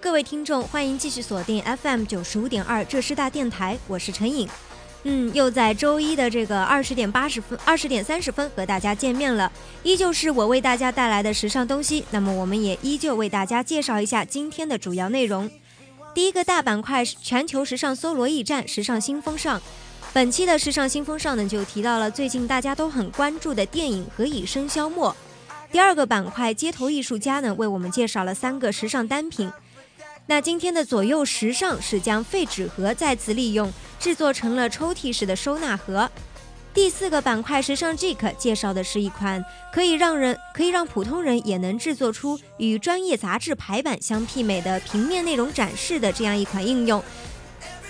各位听众，欢迎继续锁定 FM 九十五点二浙师大电台，我是陈颖。嗯，又在周一的这个二十点八十分、二十点三十分和大家见面了，依旧是我为大家带来的时尚东西。那么，我们也依旧为大家介绍一下今天的主要内容。第一个大板块是全球时尚搜罗驿站——时尚新风尚。本期的时尚新风尚呢，就提到了最近大家都很关注的电影《何以笙箫默》。第二个板块街头艺术家呢，为我们介绍了三个时尚单品。那今天的左右时尚是将废纸盒再次利用，制作成了抽屉式的收纳盒。第四个板块时尚 Geek 介绍的是一款可以让人可以让普通人也能制作出与专业杂志排版相媲美的平面内容展示的这样一款应用。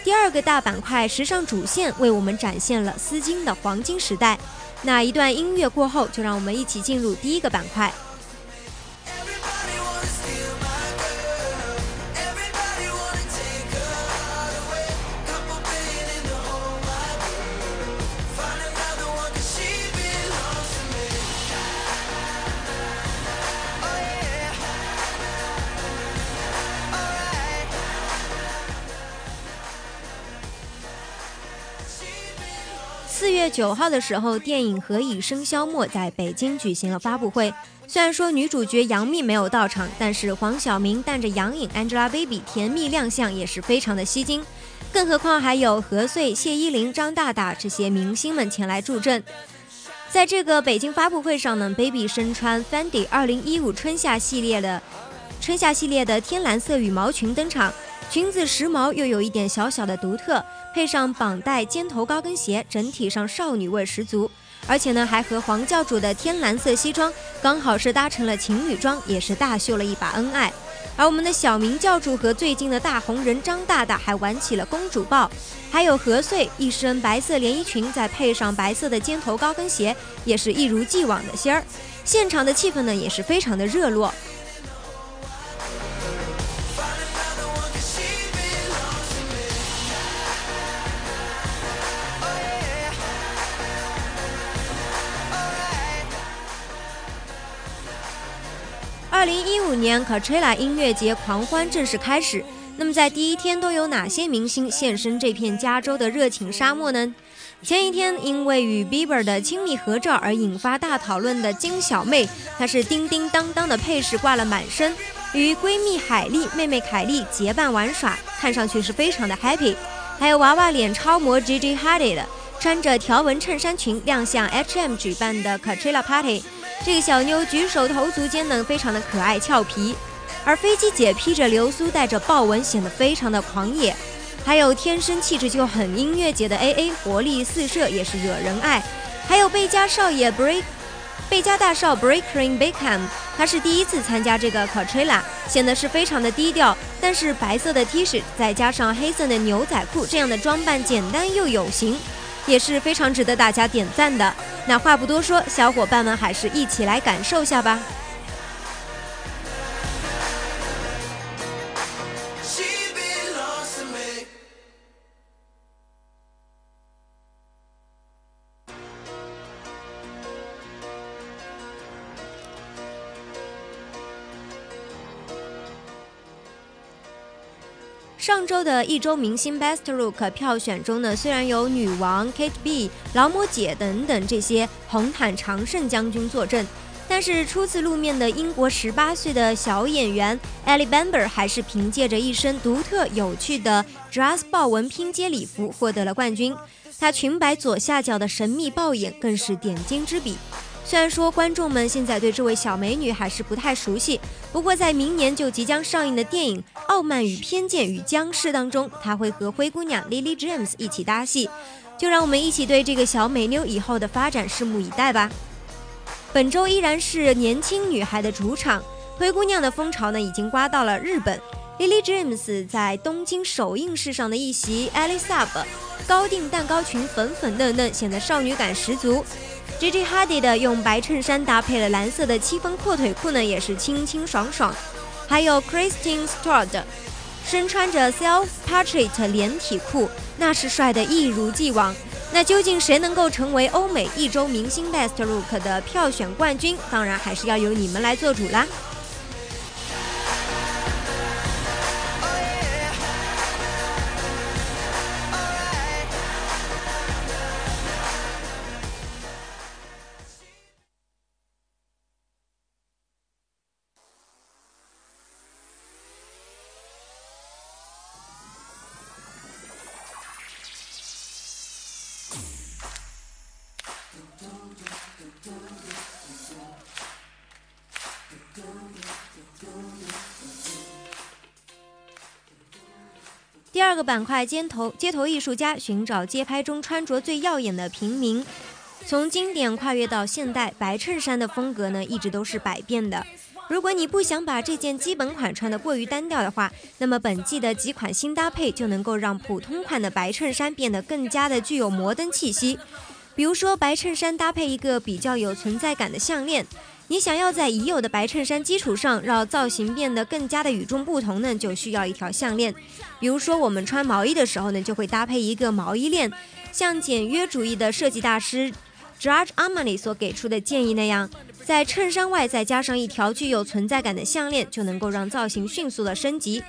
第二个大板块时尚主线为我们展现了丝巾的黄金时代。那一段音乐过后，就让我们一起进入第一个板块。九号的时候，电影《何以笙箫默》在北京举行了发布会。虽然说女主角杨幂没有到场，但是黄晓明带着杨颖、Angelababy 甜蜜亮相也是非常的吸睛。更何况还有何穗、谢依霖、张大大这些明星们前来助阵。在这个北京发布会上呢，Baby 身穿 Fendi 二零一五春夏系列的春夏系列的天蓝色羽毛裙登场，裙子时髦又有一点小小的独特。配上绑带尖头高跟鞋，整体上少女味十足，而且呢还和黄教主的天蓝色西装刚好是搭成了情侣装，也是大秀了一把恩爱。而我们的小明教主和最近的大红人张大大还玩起了公主抱，还有何穗一身白色连衣裙，再配上白色的尖头高跟鞋，也是一如既往的仙儿。现场的气氛呢也是非常的热络。二零一五年 Coachella 音乐节狂欢正式开始。那么在第一天都有哪些明星现身这片加州的热情沙漠呢？前一天因为与 Bieber 的亲密合照而引发大讨论的金小妹，她是叮叮当当的配饰挂了满身，与闺蜜海莉、妹妹凯莉结伴玩耍，看上去是非常的 happy。还有娃娃脸超模 Gigi Hadid 穿着条纹衬衫裙亮相 H&M 举办的 Coachella Party。这个小妞举手投足间呢，非常的可爱俏皮，而飞机姐披着流苏，带着豹纹，显得非常的狂野。还有天生气质就很音乐节的 A A，活力四射，也是惹人爱。还有贝加少爷 Break，贝加大少 Breaking Beckham，他是第一次参加这个 Coachella，显得是非常的低调。但是白色的 T 恤再加上黑色的牛仔裤，这样的装扮简单又有型。也是非常值得大家点赞的。那话不多说，小伙伴们还是一起来感受下吧。的一周明星 Best Look 票选中呢，虽然有女王 Kate B、劳模姐等等这些红毯常胜将军坐镇，但是初次露面的英国十八岁的小演员 Ellie Bamber 还是凭借着一身独特有趣的 dress 豹纹拼接礼服获得了冠军。她裙摆左下角的神秘豹眼更是点睛之笔。虽然说观众们现在对这位小美女还是不太熟悉，不过在明年就即将上映的电影《傲慢与偏见与僵尸》当中，她会和灰姑娘 Lily James 一起搭戏，就让我们一起对这个小美妞以后的发展拭目以待吧。本周依然是年轻女孩的主场，灰姑娘的风潮呢，已经刮到了日本。Lily James 在东京首映式上的一袭 Alice Up 高定蛋糕裙，粉粉嫩嫩，显得少女感十足。Gigihadi 的用白衬衫搭配了蓝色的七分阔腿裤呢，也是清清爽爽。还有 Christine Stewart 身穿着 Self Portrait 连体裤，那是帅得一如既往。那究竟谁能够成为欧美一周明星 Best Look 的票选冠军？当然还是要由你们来做主啦。个板块，街头街头艺术家寻找街拍中穿着最耀眼的平民。从经典跨越到现代，白衬衫的风格呢，一直都是百变的。如果你不想把这件基本款穿得过于单调的话，那么本季的几款新搭配就能够让普通款的白衬衫变得更加的具有摩登气息。比如说，白衬衫搭配一个比较有存在感的项链。你想要在已有的白衬衫基础上让造型变得更加的与众不同呢，就需要一条项链。比如说，我们穿毛衣的时候呢，就会搭配一个毛衣链，像简约主义的设计大师 George Armani 所给出的建议那样，在衬衫外再加上一条具有存在感的项链，就能够让造型迅速的升级。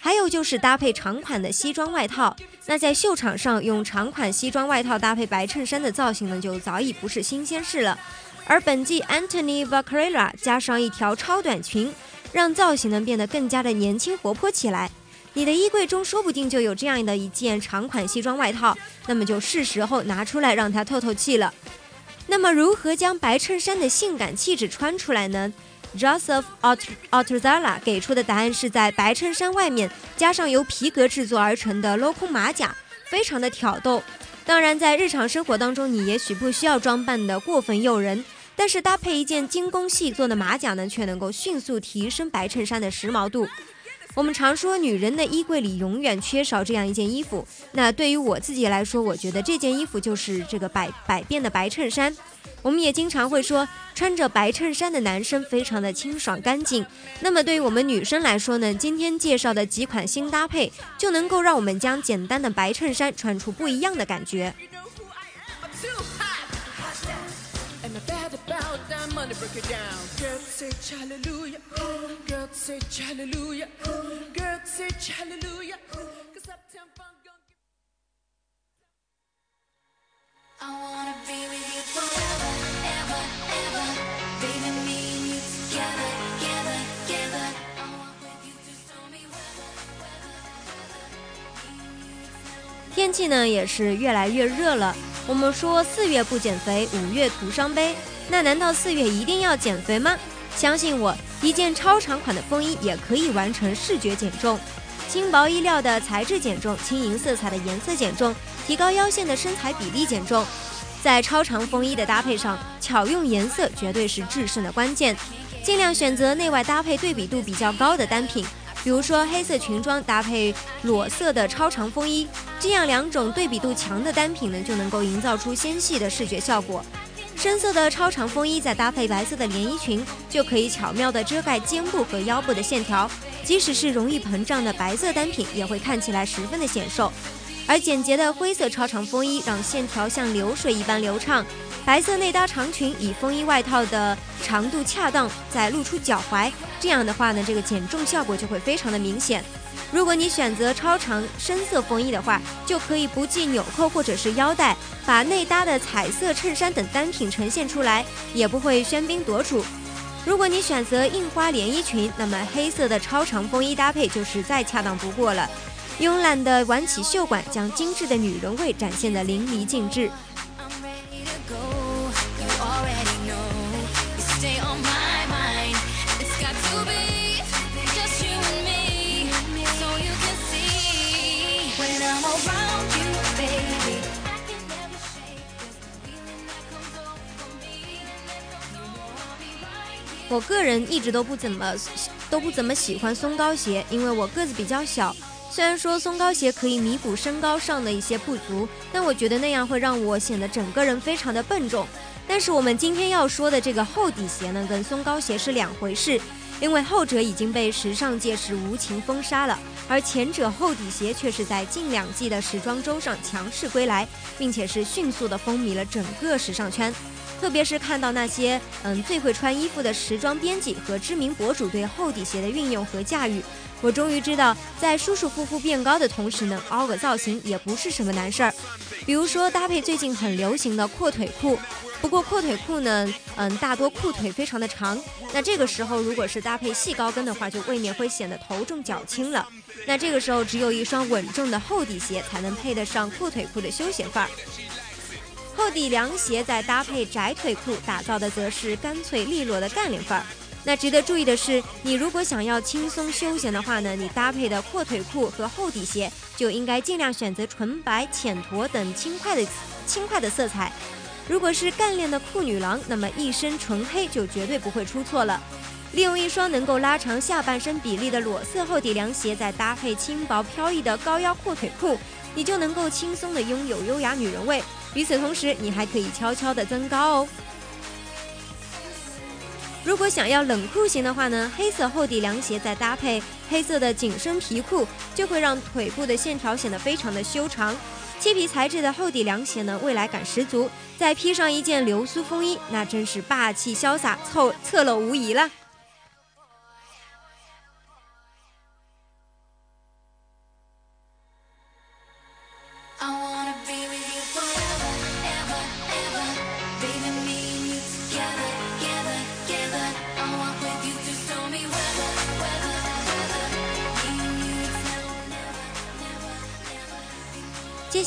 还有就是搭配长款的西装外套，那在秀场上用长款西装外套搭配白衬衫的造型呢，就早已不是新鲜事了。而本季 Anthony Vaccarella 加上一条超短裙，让造型呢变得更加的年轻活泼起来。你的衣柜中说不定就有这样的一件长款西装外套，那么就是时候拿出来让它透透气了。那么如何将白衬衫的性感气质穿出来呢？Joseph Altuzala 给出的答案是在白衬衫外面加上由皮革制作而成的镂空马甲，非常的挑逗。当然，在日常生活当中，你也许不需要装扮的过分诱人。但是搭配一件精工细作的马甲呢，却能够迅速提升白衬衫的时髦度。我们常说，女人的衣柜里永远缺少这样一件衣服。那对于我自己来说，我觉得这件衣服就是这个百百变的白衬衫。我们也经常会说，穿着白衬衫的男生非常的清爽干净。那么对于我们女生来说呢，今天介绍的几款新搭配，就能够让我们将简单的白衬衫穿出不一样的感觉。天气呢也是越来越热了。我们说四月不减肥五月徒伤悲。那难道四月一定要减肥吗？相信我，一件超长款的风衣也可以完成视觉减重。轻薄衣料的材质减重，轻盈色彩的颜色减重，提高腰线的身材比例减重。在超长风衣的搭配上，巧用颜色绝对是制胜的关键。尽量选择内外搭配对比度比较高的单品，比如说黑色裙装搭配裸色的超长风衣，这样两种对比度强的单品呢，就能够营造出纤细的视觉效果。深色的超长风衣再搭配白色的连衣裙，就可以巧妙地遮盖肩部和腰部的线条。即使是容易膨胀的白色单品，也会看起来十分的显瘦。而简洁的灰色超长风衣让线条像流水一般流畅。白色内搭长裙以风衣外套的长度恰当，再露出脚踝，这样的话呢，这个减重效果就会非常的明显。如果你选择超长深色风衣的话，就可以不系纽扣或者是腰带，把内搭的彩色衬衫等单品呈现出来，也不会喧宾夺主。如果你选择印花连衣裙，那么黑色的超长风衣搭配就是再恰当不过了。慵懒的挽起袖管，将精致的女人味展现得淋漓尽致。我个人一直都不怎么都不怎么喜欢松糕鞋，因为我个子比较小。虽然说松糕鞋可以弥补身高上的一些不足，但我觉得那样会让我显得整个人非常的笨重。但是我们今天要说的这个厚底鞋呢，跟松糕鞋是两回事，因为后者已经被时尚界是无情封杀了，而前者厚底鞋却是在近两季的时装周上强势归来，并且是迅速的风靡了整个时尚圈。特别是看到那些嗯最会穿衣服的时装编辑和知名博主对厚底鞋的运用和驾驭，我终于知道，在舒舒服服变高的同时呢，凹个造型也不是什么难事儿。比如说搭配最近很流行的阔腿裤，不过阔腿裤呢，嗯，大多裤腿非常的长，那这个时候如果是搭配细高跟的话，就未免会显得头重脚轻了。那这个时候只有一双稳重的厚底鞋才能配得上阔腿裤的休闲范儿。厚底凉鞋再搭配窄腿裤，打造的则是干脆利落的干练范儿。那值得注意的是，你如果想要轻松休闲的话呢，你搭配的阔腿裤和厚底鞋就应该尽量选择纯白、浅驼等轻快的轻快的色彩。如果是干练的酷女郎，那么一身纯黑就绝对不会出错了。利用一双能够拉长下半身比例的裸色厚底凉鞋，再搭配轻薄飘逸的高腰阔腿裤，你就能够轻松的拥有优雅女人味。与此同时，你还可以悄悄地增高哦。如果想要冷酷型的话呢，黑色厚底凉鞋再搭配黑色的紧身皮裤，就会让腿部的线条显得非常的修长。漆皮材质的厚底凉鞋呢，未来感十足，再披上一件流苏风衣，那真是霸气潇洒，侧侧漏无疑了。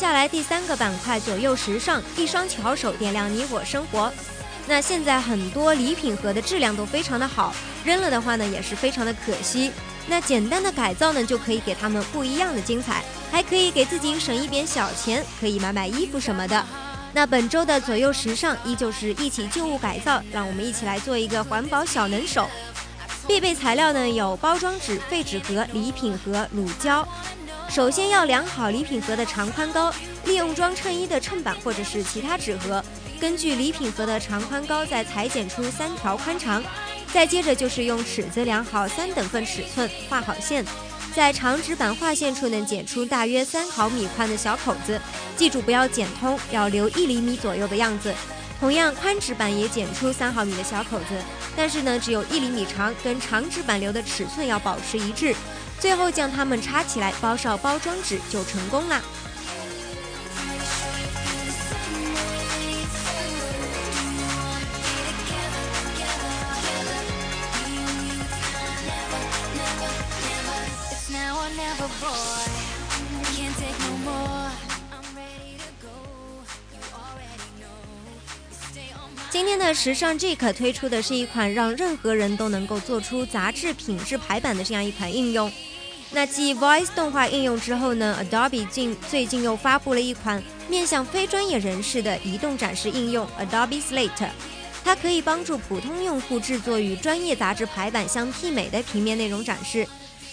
下来第三个板块左右时尚，一双巧手点亮你我生活。那现在很多礼品盒的质量都非常的好，扔了的话呢也是非常的可惜。那简单的改造呢就可以给他们不一样的精彩，还可以给自己省一点小钱，可以买买衣服什么的。那本周的左右时尚依旧是一起旧物改造，让我们一起来做一个环保小能手。必备材料呢有包装纸、废纸盒、礼品盒、乳胶。首先要量好礼品盒的长宽高，利用装衬衣的衬板或者是其他纸盒，根据礼品盒的长宽高再裁剪出三条宽长。再接着就是用尺子量好三等份尺寸，画好线，在长纸板画线处呢剪出大约三毫米宽的小口子，记住不要剪通，要留一厘米左右的样子。同样，宽纸板也剪出三毫米的小口子，但是呢只有一厘米长，跟长纸板留的尺寸要保持一致。最后将它们插起来，包上包装纸就成功啦。的时尚 Jack 推出的是一款让任何人都能够做出杂志品质排版的这样一款应用。那继 Voice 动画应用之后呢，Adobe 近最近又发布了一款面向非专业人士的移动展示应用 Adobe Slate，它可以帮助普通用户制作与专业杂志排版相媲美的平面内容展示。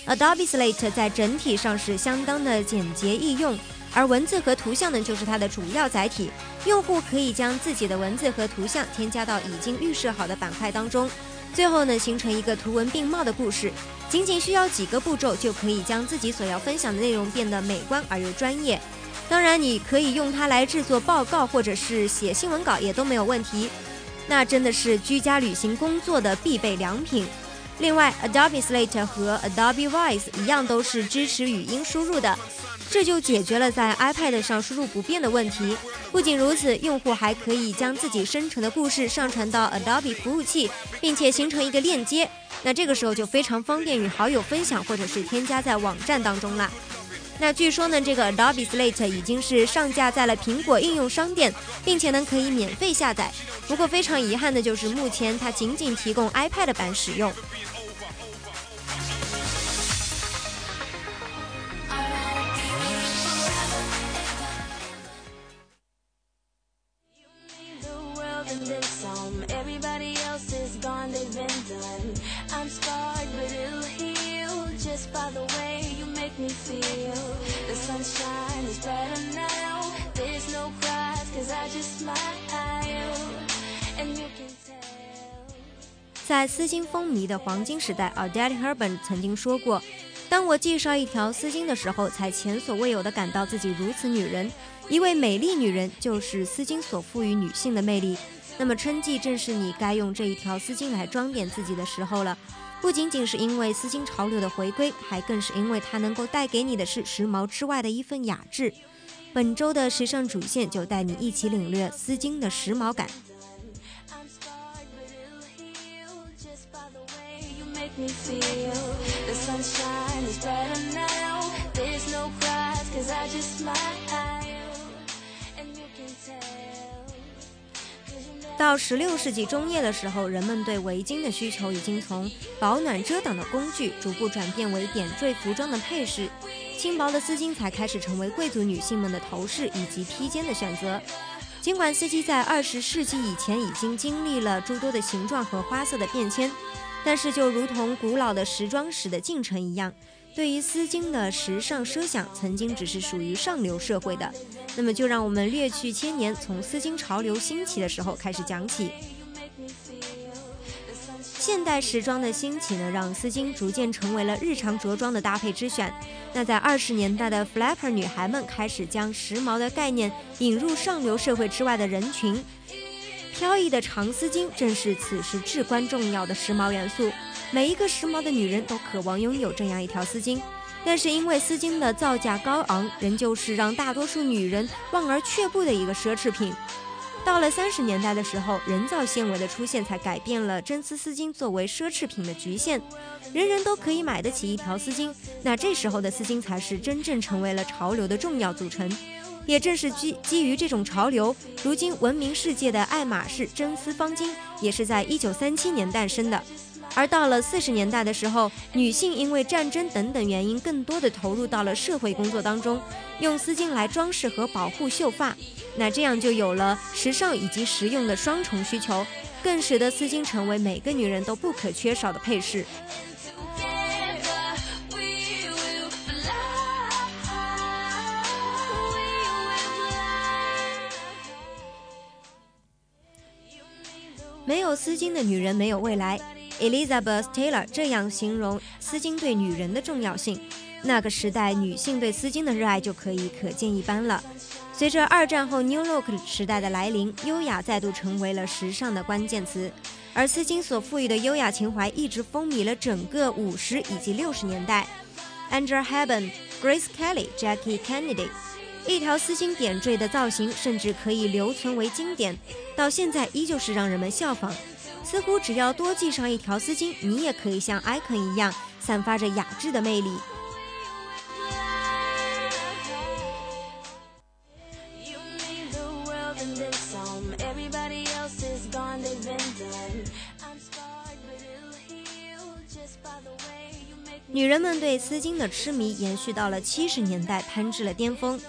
Adobe Slate 在整体上是相当的简洁易用，而文字和图像呢就是它的主要载体。用户可以将自己的文字和图像添加到已经预设好的板块当中。最后呢，形成一个图文并茂的故事，仅仅需要几个步骤就可以将自己所要分享的内容变得美观而又专业。当然，你可以用它来制作报告或者是写新闻稿也都没有问题。那真的是居家旅行工作的必备良品。另外，Adobe Slate 和 Adobe Voice 一样都是支持语音输入的。这就解决了在 iPad 上输入不便的问题。不仅如此，用户还可以将自己生成的故事上传到 Adobe 服务器，并且形成一个链接。那这个时候就非常方便与好友分享，或者是添加在网站当中啦。那据说呢，这个 Adobe Slate 已经是上架在了苹果应用商店，并且呢可以免费下载。不过非常遗憾的就是，目前它仅仅提供 iPad 版使用。在丝巾风靡的黄金时代，Odette Herban 曾经说过：“当我介绍一条丝巾的时候，才前所未有的感到自己如此女人。一位美丽女人，就是丝巾所赋予女性的魅力。那么春季正是你该用这一条丝巾来装点自己的时候了。不仅仅是因为丝巾潮流的回归，还更是因为它能够带给你的是时髦之外的一份雅致。本周的时尚主线就带你一起领略丝巾的时髦感。Me feel. The sunshine is brighter now. There's no cries, cause I just smile. And you can tell. 到十六世纪中叶的时候，人们对围巾的需求已经从保暖遮挡的工具，逐步转变为点缀服装的配饰。轻薄的丝巾才开始成为贵族女性们的头饰以及披肩的选择。尽管丝巾在二十世纪以前已经经历了诸多的形状和花色的变迁，但是就如同古老的时装史的进程一样，对于丝巾的时尚奢想曾经只是属于上流社会的。那么就让我们略去千年，从丝巾潮流兴起的时候开始讲起。现代时装的兴起呢，让丝巾逐渐成为了日常着装的搭配之选。那在二十年代的 flapper 女孩们开始将时髦的概念引入上流社会之外的人群，飘逸的长丝巾正是此时至关重要的时髦元素。每一个时髦的女人都渴望拥有这样一条丝巾，但是因为丝巾的造价高昂，仍旧是让大多数女人望而却步的一个奢侈品。到了三十年代的时候，人造纤维的出现才改变了真丝丝巾作为奢侈品的局限，人人都可以买得起一条丝巾。那这时候的丝巾才是真正成为了潮流的重要组成。也正是基基于这种潮流，如今闻名世界的爱马仕真丝方巾也是在一九三七年诞生的。而到了四十年代的时候，女性因为战争等等原因，更多的投入到了社会工作当中，用丝巾来装饰和保护秀发。那这样就有了时尚以及实用的双重需求，更使得丝巾成为每个女人都不可缺少的配饰。没有丝巾的女人没有未来。Elizabeth Taylor 这样形容丝巾对女人的重要性。那个时代，女性对丝巾的热爱就可以可见一斑了。随着二战后 New Look 时代的来临，优雅再度成为了时尚的关键词，而丝巾所赋予的优雅情怀一直风靡了整个五十以及六十年代。Angela Haben、Grace Kelly、Jackie Kennedy，一条丝巾点缀的造型甚至可以留存为经典，到现在依旧是让人们效仿。似乎只要多系上一条丝巾，你也可以像 icon 一样，散发着雅致的魅力。女人们对丝巾的痴迷延续到了七十年代，攀至了巅峰。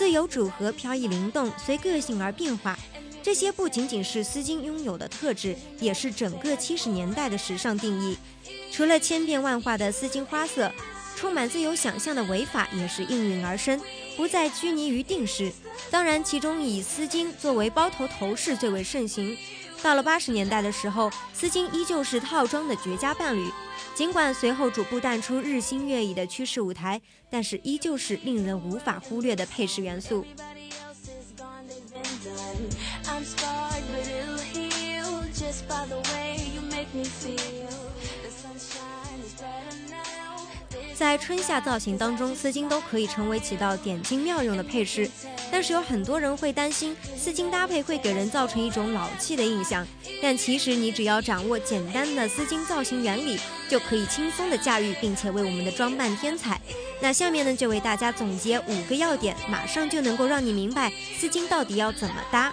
自由组合、飘逸灵动，随个性而变化。这些不仅仅是丝巾拥有的特质，也是整个七十年代的时尚定义。除了千变万化的丝巾花色，充满自由想象的围法也是应运而生，不再拘泥于定式。当然，其中以丝巾作为包头头饰最为盛行。到了八十年代的时候，丝巾依旧是套装的绝佳伴侣。尽管随后逐步淡出日新月异的趋势舞台，但是依旧是令人无法忽略的配饰元素。在春夏造型当中，丝巾都可以成为起到点睛妙用的配饰。但是有很多人会担心丝巾搭配会给人造成一种老气的印象，但其实你只要掌握简单的丝巾造型原理，就可以轻松的驾驭，并且为我们的装扮添彩。那下面呢，就为大家总结五个要点，马上就能够让你明白丝巾到底要怎么搭。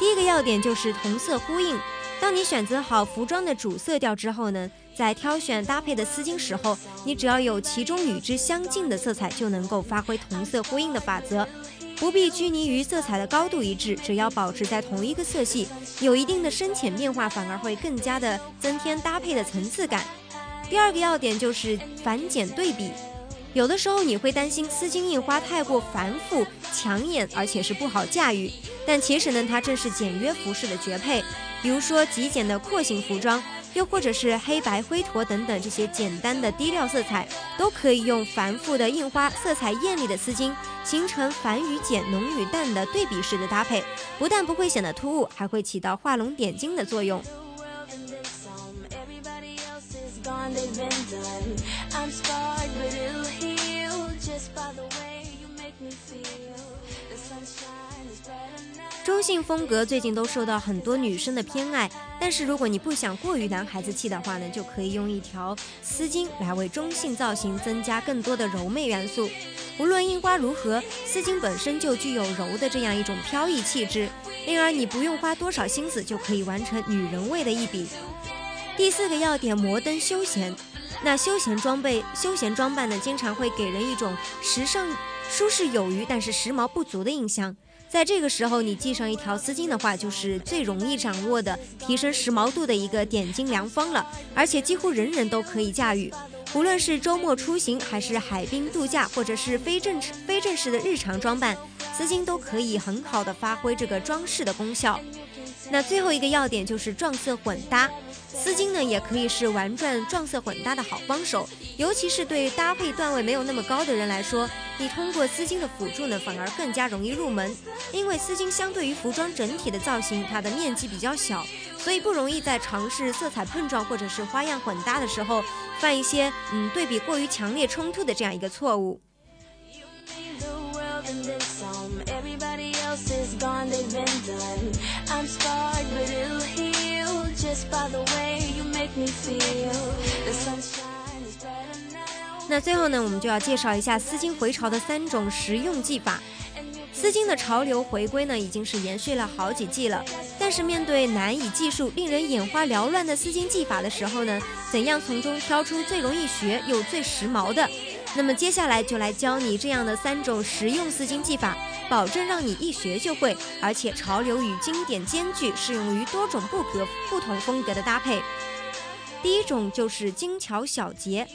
第一个要点就是同色呼应。当你选择好服装的主色调之后呢，在挑选搭配的丝巾时候，你只要有其中与之相近的色彩，就能够发挥同色呼应的法则。不必拘泥于色彩的高度一致，只要保持在同一个色系，有一定的深浅变化，反而会更加的增添搭配的层次感。第二个要点就是繁简对比。有的时候你会担心丝巾印花太过繁复、抢眼，而且是不好驾驭。但其实呢，它正是简约服饰的绝配。比如说极简的廓形服装，又或者是黑白灰驼等等这些简单的低调色彩，都可以用繁复的印花、色彩艳丽的丝巾，形成繁与简、浓与淡的对比式的搭配。不但不会显得突兀，还会起到画龙点睛的作用。中性风格最近都受到很多女生的偏爱，但是如果你不想过于男孩子气的话呢，就可以用一条丝巾来为中性造型增加更多的柔媚元素。无论印花如何，丝巾本身就具有柔的这样一种飘逸气质，因而你不用花多少心思就可以完成女人味的一笔。第四个要点，摩登休闲。那休闲装备、休闲装扮呢，经常会给人一种时尚、舒适有余，但是时髦不足的印象。在这个时候，你系上一条丝巾的话，就是最容易掌握的提升时髦度的一个点睛良方了。而且几乎人人都可以驾驭，无论是周末出行，还是海滨度假，或者是非正式非正式的日常装扮，丝巾都可以很好的发挥这个装饰的功效。那最后一个要点就是撞色混搭。丝巾呢，也可以是玩转撞色混搭的好帮手，尤其是对搭配段位没有那么高的人来说，你通过丝巾的辅助呢，反而更加容易入门。因为丝巾相对于服装整体的造型，它的面积比较小，所以不容易在尝试色彩碰撞或者是花样混搭的时候，犯一些嗯对比过于强烈冲突的这样一个错误。那最后呢，我们就要介绍一下丝巾回潮的三种实用技法。丝巾的潮流回归呢，已经是延续了好几季了。但是面对难以计数、令人眼花缭乱的丝巾技法的时候呢，怎样从中挑出最容易学又最时髦的？那么接下来就来教你这样的三种实用丝巾技法，保证让你一学就会，而且潮流与经典兼具，适用于多种不格不同风格的搭配。第一种就是精巧小结，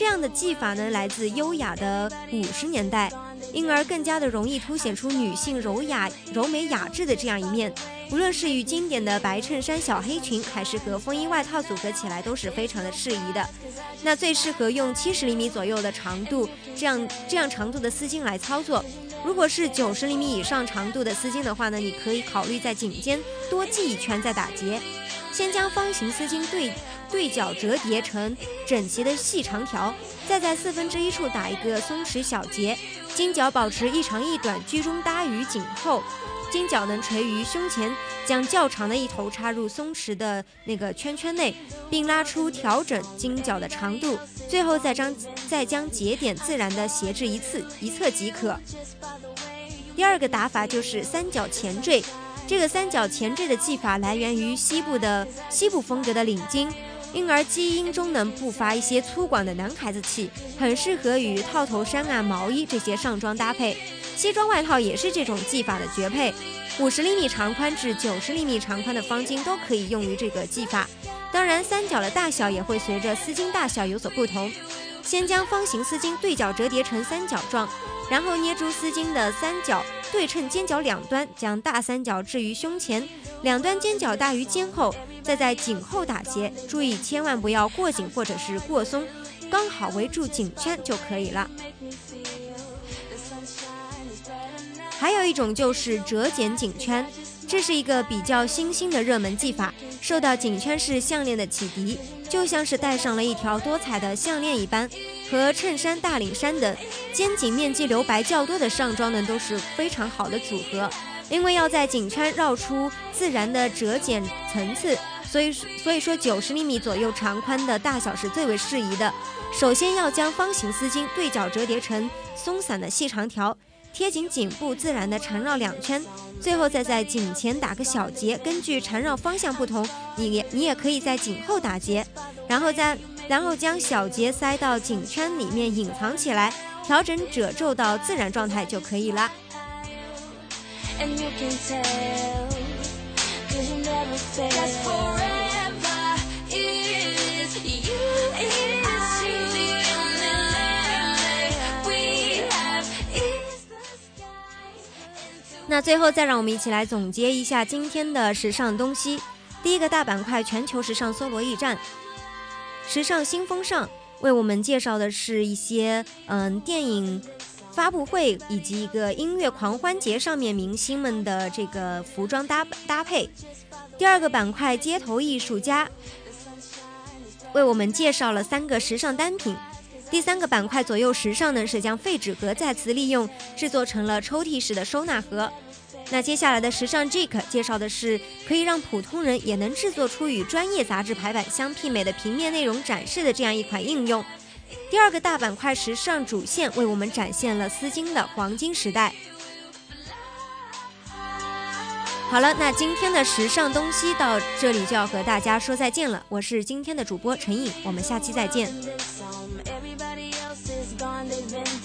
这样的技法呢来自优雅的五十年代，因而更加的容易凸显出女性柔雅、柔美、雅致的这样一面。无论是与经典的白衬衫、小黑裙，还是和风衣外套组合起来，都是非常的适宜的。那最适合用七十厘米左右的长度，这样这样长度的丝巾来操作。如果是九十厘米以上长度的丝巾的话呢，你可以考虑在颈间多系一圈再打结。先将方形丝巾对对角折叠成整齐的细长条，再在四分之一处打一个松弛小结，巾角保持一长一短，居中搭于颈后。金角能垂于胸前，将较长的一头插入松弛的那个圈圈内，并拉出调整金角的长度，最后再将再将节点自然的斜至一次一侧即可。第二个打法就是三角前缀，这个三角前缀的技法来源于西部的西部风格的领巾，因而基因中能不乏一些粗犷的男孩子气，很适合与套头衫啊、毛衣这些上装搭配。西装外套也是这种技法的绝配，五十厘米长宽至九十厘米长宽的方巾都可以用于这个技法。当然，三角的大小也会随着丝巾大小有所不同。先将方形丝巾对角折叠成三角状，然后捏住丝巾的三角对称尖角两端，将大三角置于胸前，两端尖角大于肩后，再在颈后打结。注意千万不要过紧或者是过松，刚好围住颈圈就可以了。还有一种就是折剪颈圈，这是一个比较新兴的热门技法，受到颈圈式项链的启迪，就像是戴上了一条多彩的项链一般。和衬衫、大领衫等肩颈面积留白较多的上装呢，都是非常好的组合。因为要在颈圈绕出自然的折剪层次，所以所以说九十厘米左右长宽的大小是最为适宜的。首先要将方形丝巾对角折叠成松散的细长条。贴紧颈部，自然的缠绕两圈，最后再在颈前打个小结。根据缠绕方向不同，你也你也可以在颈后打结，然后再然后将小结塞到颈圈里面隐藏起来，调整褶皱到自然状态就可以了。and you can tell. 那最后再让我们一起来总结一下今天的时尚东西。第一个大板块，全球时尚搜罗驿站，时尚新风尚为我们介绍的是一些嗯电影发布会以及一个音乐狂欢节上面明星们的这个服装搭搭配。第二个板块，街头艺术家为我们介绍了三个时尚单品。第三个板块左右时尚呢，是将废纸盒再次利用，制作成了抽屉式的收纳盒。那接下来的时尚 Jake 介绍的是可以让普通人也能制作出与专业杂志排版相媲美的平面内容展示的这样一款应用。第二个大板块时尚主线为我们展现了丝巾的黄金时代。好了那今天的时尚东西到这里就要和大家说再见了我是今天的主播陈颖我们下期再见。Everybody else is gone they've been